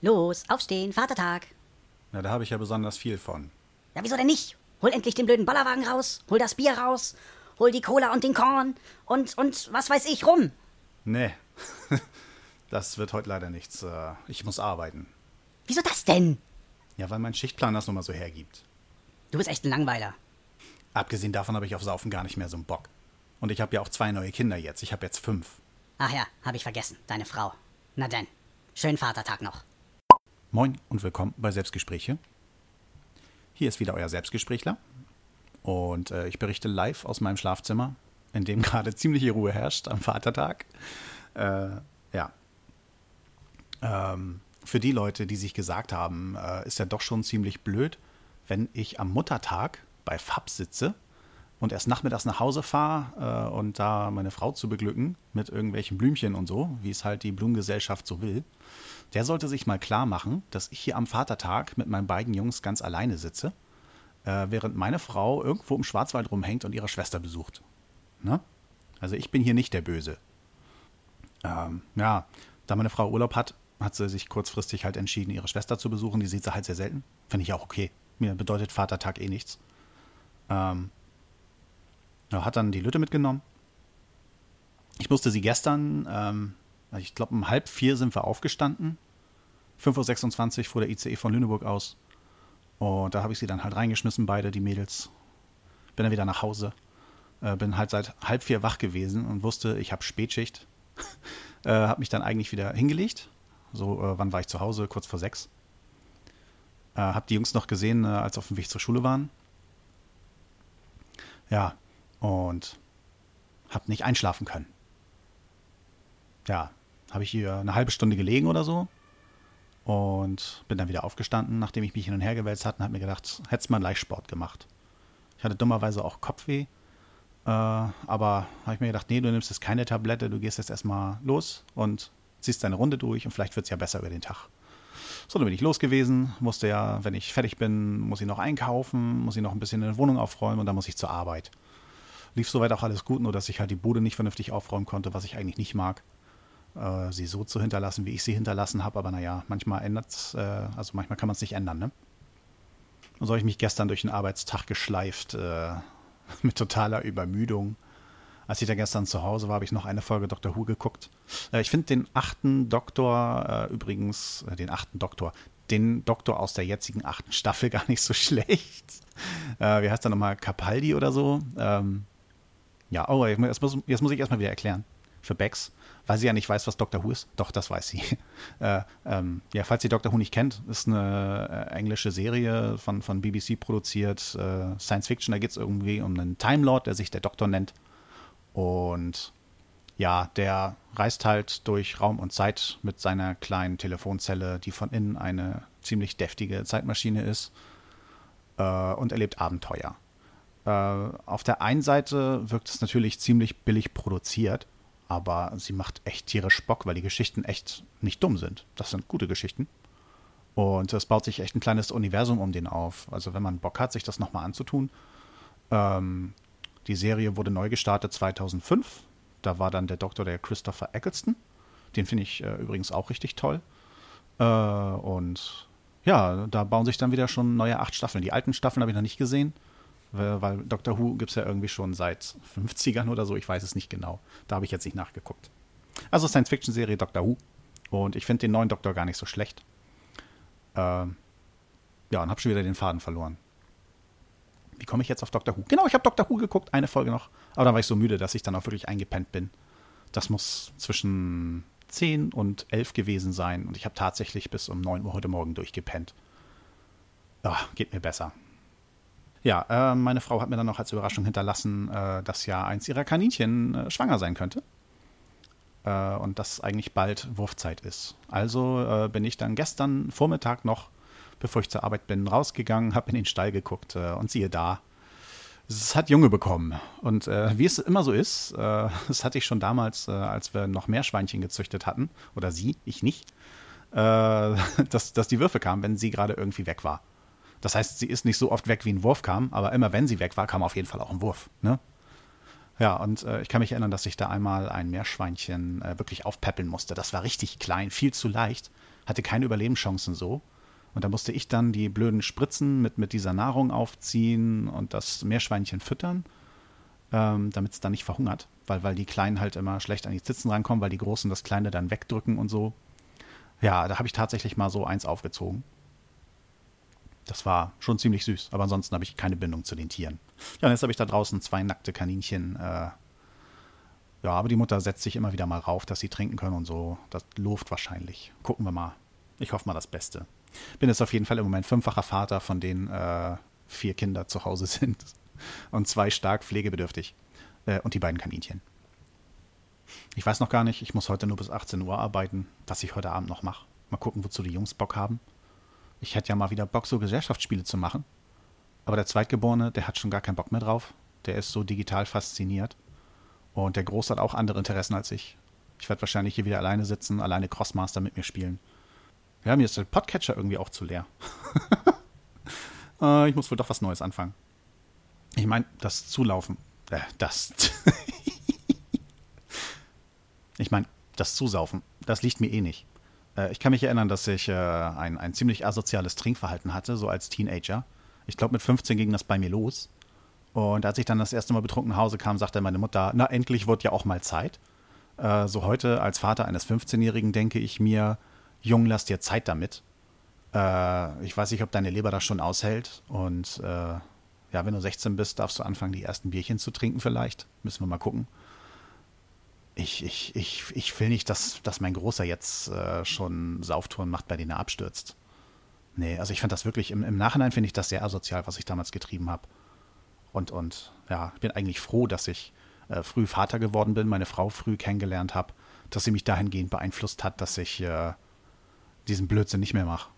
Los, aufstehen, Vatertag. Na, da habe ich ja besonders viel von. Ja, wieso denn nicht? Hol endlich den blöden Bollerwagen raus, hol das Bier raus, hol die Cola und den Korn und, und was weiß ich, rum. Nee, das wird heute leider nichts. Äh, Ich muss arbeiten. Wieso das denn? Ja, weil mein Schichtplan das nun mal so hergibt. Du bist echt ein Langweiler. Abgesehen davon habe ich auf Saufen gar nicht mehr so einen Bock. Und ich habe ja auch zwei neue Kinder jetzt. Ich habe jetzt fünf. Ach ja, hab ich vergessen, deine Frau. Na denn, schönen Vatertag noch. Moin und willkommen bei Selbstgespräche. Hier ist wieder euer Selbstgesprächler. Und äh, ich berichte live aus meinem Schlafzimmer, in dem gerade ziemliche Ruhe herrscht am Vatertag. Äh, ja. Ähm, für die Leute, die sich gesagt haben, äh, ist ja doch schon ziemlich blöd, wenn ich am Muttertag bei FAB sitze und erst nachmittags nach Hause fahre äh, und da meine Frau zu beglücken mit irgendwelchen Blümchen und so, wie es halt die Blumengesellschaft so will. Der sollte sich mal klar machen, dass ich hier am Vatertag mit meinen beiden Jungs ganz alleine sitze, äh, während meine Frau irgendwo im Schwarzwald rumhängt und ihre Schwester besucht. Ne? Also ich bin hier nicht der Böse. Ähm, ja, da meine Frau Urlaub hat, hat sie sich kurzfristig halt entschieden, ihre Schwester zu besuchen. Die sieht sie halt sehr selten. Finde ich auch okay. Mir bedeutet Vatertag eh nichts. Ähm, ja, hat dann die Lütte mitgenommen. Ich musste sie gestern, ähm, ich glaube um halb vier sind wir aufgestanden. 5.26 Uhr fuhr der ICE von Lüneburg aus. Und da habe ich sie dann halt reingeschmissen, beide, die Mädels. Bin dann wieder nach Hause. Äh, bin halt seit halb vier wach gewesen und wusste, ich habe Spätschicht. äh, habe mich dann eigentlich wieder hingelegt. So, äh, wann war ich zu Hause? Kurz vor sechs. Äh, hab die Jungs noch gesehen, äh, als sie auf dem Weg zur Schule waren. Ja, und hab nicht einschlafen können. Ja, habe ich hier eine halbe Stunde gelegen oder so und bin dann wieder aufgestanden, nachdem ich mich hin und her gewälzt hatte und habe mir gedacht, hättest mal Leichtsport gemacht. Ich hatte dummerweise auch Kopfweh, äh, aber habe ich mir gedacht, nee, du nimmst jetzt keine Tablette, du gehst jetzt erstmal los und ziehst deine Runde durch und vielleicht wird es ja besser über den Tag. So, dann bin ich los gewesen, musste ja, wenn ich fertig bin, muss ich noch einkaufen, muss ich noch ein bisschen in der Wohnung aufräumen und dann muss ich zur Arbeit. Lief soweit auch alles gut, nur dass ich halt die Bude nicht vernünftig aufräumen konnte, was ich eigentlich nicht mag. Äh, sie so zu hinterlassen, wie ich sie hinterlassen habe, aber naja, manchmal ändert äh, also manchmal kann man es nicht ändern, ne? Und so habe ich mich gestern durch den Arbeitstag geschleift, äh, mit totaler Übermüdung. Als ich da gestern zu Hause war, habe ich noch eine Folge Dr. Who geguckt. Äh, ich finde den achten Doktor äh, übrigens, äh, den achten Doktor, den Doktor aus der jetzigen achten Staffel gar nicht so schlecht. Äh, wie heißt der nochmal? Capaldi oder so? Ähm, ja, oh, jetzt muss, jetzt muss ich erstmal wieder erklären. Für Bex, weil sie ja nicht weiß, was Dr. Who ist. Doch, das weiß sie. äh, ähm, ja, falls ihr Dr. Who nicht kennt, ist eine äh, englische Serie von, von BBC produziert, äh, Science Fiction. Da geht es irgendwie um einen Time Lord, der sich der Doktor nennt. Und ja, der reist halt durch Raum und Zeit mit seiner kleinen Telefonzelle, die von innen eine ziemlich deftige Zeitmaschine ist, äh, und erlebt Abenteuer. Äh, auf der einen Seite wirkt es natürlich ziemlich billig produziert, aber sie macht echt tierisch Bock, weil die Geschichten echt nicht dumm sind. Das sind gute Geschichten. Und es baut sich echt ein kleines Universum um den auf. Also wenn man Bock hat, sich das nochmal anzutun. Ähm, die Serie wurde neu gestartet 2005. Da war dann der Doktor der Christopher Eccleston. Den finde ich äh, übrigens auch richtig toll. Äh, und ja, da bauen sich dann wieder schon neue acht Staffeln. Die alten Staffeln habe ich noch nicht gesehen, weil, Doctor Who gibt es ja irgendwie schon seit 50ern oder so. Ich weiß es nicht genau. Da habe ich jetzt nicht nachgeguckt. Also Science-Fiction-Serie Doctor Who. Und ich finde den neuen Doktor gar nicht so schlecht. Äh, ja, und habe schon wieder den Faden verloren. Wie komme ich jetzt auf Doctor Who? Genau, ich habe Doctor Who geguckt, eine Folge noch. Aber dann war ich so müde, dass ich dann auch wirklich eingepennt bin. Das muss zwischen 10 und 11 gewesen sein. Und ich habe tatsächlich bis um 9 Uhr heute Morgen durchgepennt. Ach, geht mir besser. Ja, äh, meine Frau hat mir dann noch als Überraschung hinterlassen, äh, dass ja eins ihrer Kaninchen äh, schwanger sein könnte. Äh, und dass eigentlich bald Wurfzeit ist. Also äh, bin ich dann gestern Vormittag noch bevor ich zur Arbeit bin, rausgegangen, habe in den Stall geguckt äh, und siehe da, es hat Junge bekommen. Und wie es immer so ist, das hatte ich schon damals, als wir noch mehr Schweinchen gezüchtet hatten, oder sie, ich nicht, dass, dass die Würfe kamen, wenn sie gerade irgendwie weg war. Das heißt, sie ist nicht so oft weg, wie ein Wurf kam, aber immer wenn sie weg war, kam auf jeden Fall auch ein Wurf. Ne? Ja, und äh, ich kann mich erinnern, dass ich da einmal ein Meerschweinchen äh, wirklich aufpäppeln musste. Das war richtig klein, viel zu leicht hatte keine Überlebenschancen so. Und da musste ich dann die blöden Spritzen mit, mit dieser Nahrung aufziehen und das Meerschweinchen füttern, ähm, damit es dann nicht verhungert, weil, weil die Kleinen halt immer schlecht an die Zitzen rankommen, weil die Großen das Kleine dann wegdrücken und so. Ja, da habe ich tatsächlich mal so eins aufgezogen. Das war schon ziemlich süß, aber ansonsten habe ich keine Bindung zu den Tieren. Ja, und jetzt habe ich da draußen zwei nackte Kaninchen. Äh, ja, aber die Mutter setzt sich immer wieder mal rauf, dass sie trinken können und so. Das loft wahrscheinlich. Gucken wir mal. Ich hoffe mal das Beste. Bin jetzt auf jeden Fall im Moment fünffacher Vater, von denen äh, vier Kinder zu Hause sind und zwei stark pflegebedürftig. Äh, und die beiden Kaninchen. Ich weiß noch gar nicht, ich muss heute nur bis 18 Uhr arbeiten, was ich heute Abend noch mache. Mal gucken, wozu die Jungs Bock haben. Ich hätte ja mal wieder Bock, so Gesellschaftsspiele zu machen. Aber der Zweitgeborene, der hat schon gar keinen Bock mehr drauf. Der ist so digital fasziniert. Und der Große hat auch andere Interessen als ich. Ich werde wahrscheinlich hier wieder alleine sitzen, alleine Crossmaster mit mir spielen. Ja, mir ist der Podcatcher irgendwie auch zu leer. äh, ich muss wohl doch was Neues anfangen. Ich meine, das Zulaufen. Äh, das. ich meine, das Zusaufen. Das liegt mir eh nicht. Äh, ich kann mich erinnern, dass ich äh, ein, ein ziemlich asoziales Trinkverhalten hatte, so als Teenager. Ich glaube, mit 15 ging das bei mir los. Und als ich dann das erste Mal betrunken nach Hause kam, sagte meine Mutter, na, endlich wird ja auch mal Zeit. Äh, so heute als Vater eines 15-Jährigen denke ich mir, Jung, lass dir Zeit damit. Ich weiß nicht, ob deine Leber das schon aushält. Und ja, wenn du 16 bist, darfst du anfangen, die ersten Bierchen zu trinken vielleicht. Müssen wir mal gucken ich, ich, ich, ich will nicht, dass, dass mein Großer jetzt äh, schon Sauftouren macht, bei denen er abstürzt. Nee, also ich fand das wirklich, im, im Nachhinein finde ich das sehr asozial, was ich damals getrieben habe. Und, und ja, ich bin eigentlich froh, dass ich äh, früh Vater geworden bin, meine Frau früh kennengelernt habe, dass sie mich dahingehend beeinflusst hat, dass ich äh, diesen Blödsinn nicht mehr mache.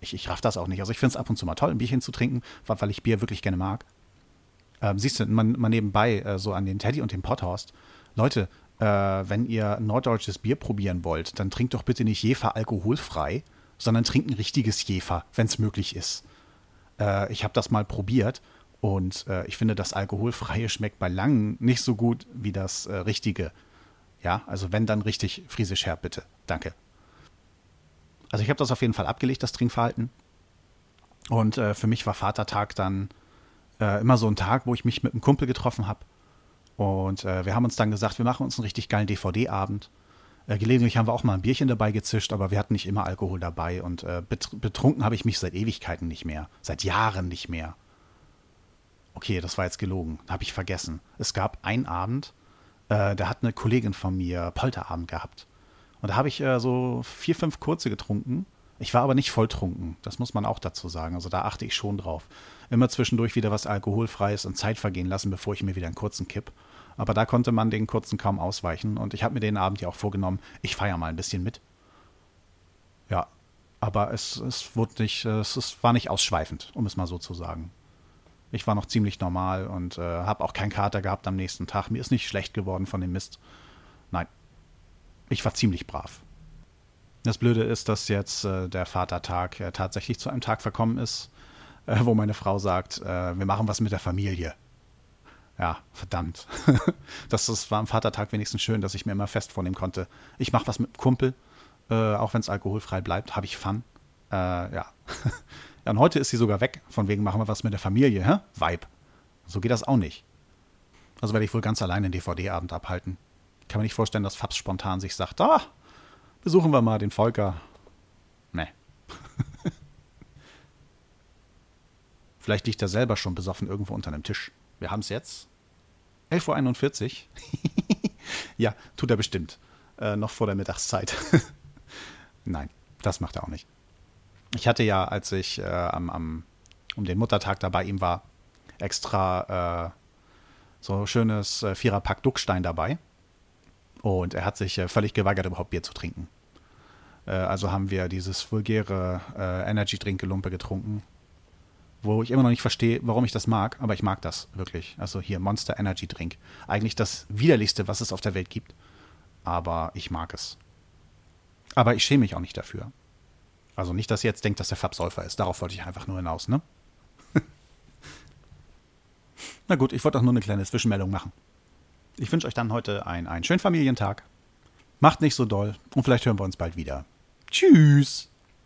Ich, ich raff das auch nicht. Also ich finde es ab und zu mal toll, ein Bierchen zu trinken, weil ich Bier wirklich gerne mag. Ähm, siehst du, man, man nebenbei äh, so an den Teddy und den Potthorst, Leute, äh, wenn ihr norddeutsches Bier probieren wollt, dann trinkt doch bitte nicht Jefer alkoholfrei, sondern trinkt ein richtiges Jefer, wenn es möglich ist. Äh, ich habe das mal probiert und äh, ich finde, das alkoholfreie schmeckt bei Langen nicht so gut wie das äh, richtige. Ja, also wenn dann richtig friesisch herb, bitte. Danke. Also ich habe das auf jeden Fall abgelegt, das Trinkverhalten. Und äh, für mich war Vatertag dann äh, immer so ein Tag, wo ich mich mit einem Kumpel getroffen habe und äh, wir haben uns dann gesagt, wir machen uns einen richtig geilen DVD-Abend. Äh, gelegentlich haben wir auch mal ein Bierchen dabei gezischt, aber wir hatten nicht immer Alkohol dabei. Und äh, betrunken habe ich mich seit Ewigkeiten nicht mehr. Seit Jahren nicht mehr. Okay, das war jetzt gelogen. Habe ich vergessen. Es gab einen Abend, äh, da hat eine Kollegin von mir Polterabend gehabt. Und da habe ich äh, so vier, fünf kurze getrunken. Ich war aber nicht volltrunken, das muss man auch dazu sagen. Also da achte ich schon drauf. Immer zwischendurch wieder was Alkoholfreies und Zeit vergehen lassen, bevor ich mir wieder einen kurzen kipp. Aber da konnte man den kurzen kaum ausweichen. Und ich habe mir den Abend ja auch vorgenommen, ich feiere mal ein bisschen mit. Ja, aber es, es, wurde nicht, es, es war nicht ausschweifend, um es mal so zu sagen. Ich war noch ziemlich normal und äh, habe auch keinen Kater gehabt am nächsten Tag. Mir ist nicht schlecht geworden von dem Mist. Nein, ich war ziemlich brav. Das Blöde ist, dass jetzt äh, der Vatertag äh, tatsächlich zu einem Tag verkommen ist, äh, wo meine Frau sagt, äh, wir machen was mit der Familie. Ja, verdammt. das, das war am Vatertag wenigstens schön, dass ich mir immer fest vornehmen konnte. Ich mache was mit dem Kumpel, äh, auch wenn es alkoholfrei bleibt, habe ich Fun. Äh, ja. ja. Und heute ist sie sogar weg, von wegen machen wir was mit der Familie, hä? Vibe. So geht das auch nicht. Also werde ich wohl ganz allein den DVD-Abend abhalten. Kann mir nicht vorstellen, dass Fabs spontan sich sagt, ah, besuchen wir mal den Volker. Nee. Vielleicht liegt er selber schon besoffen irgendwo unter einem Tisch. Wir haben es jetzt. 11.41 Uhr. ja, tut er bestimmt. Äh, noch vor der Mittagszeit. Nein, das macht er auch nicht. Ich hatte ja, als ich äh, am, am, um den Muttertag da bei ihm war, extra äh, so schönes äh, Viererpack Duckstein dabei. Und er hat sich äh, völlig geweigert, überhaupt Bier zu trinken. Äh, also haben wir dieses vulgäre äh, Energy-Drink-Gelumpe getrunken wo ich immer noch nicht verstehe, warum ich das mag, aber ich mag das wirklich. Also hier Monster Energy Drink. Eigentlich das widerlichste, was es auf der Welt gibt. Aber ich mag es. Aber ich schäme mich auch nicht dafür. Also nicht, dass ihr jetzt denkt, dass der Fab Säufer ist. Darauf wollte ich einfach nur hinaus, ne? Na gut, ich wollte auch nur eine kleine Zwischenmeldung machen. Ich wünsche euch dann heute einen, einen schönen Familientag. Macht nicht so doll und vielleicht hören wir uns bald wieder. Tschüss.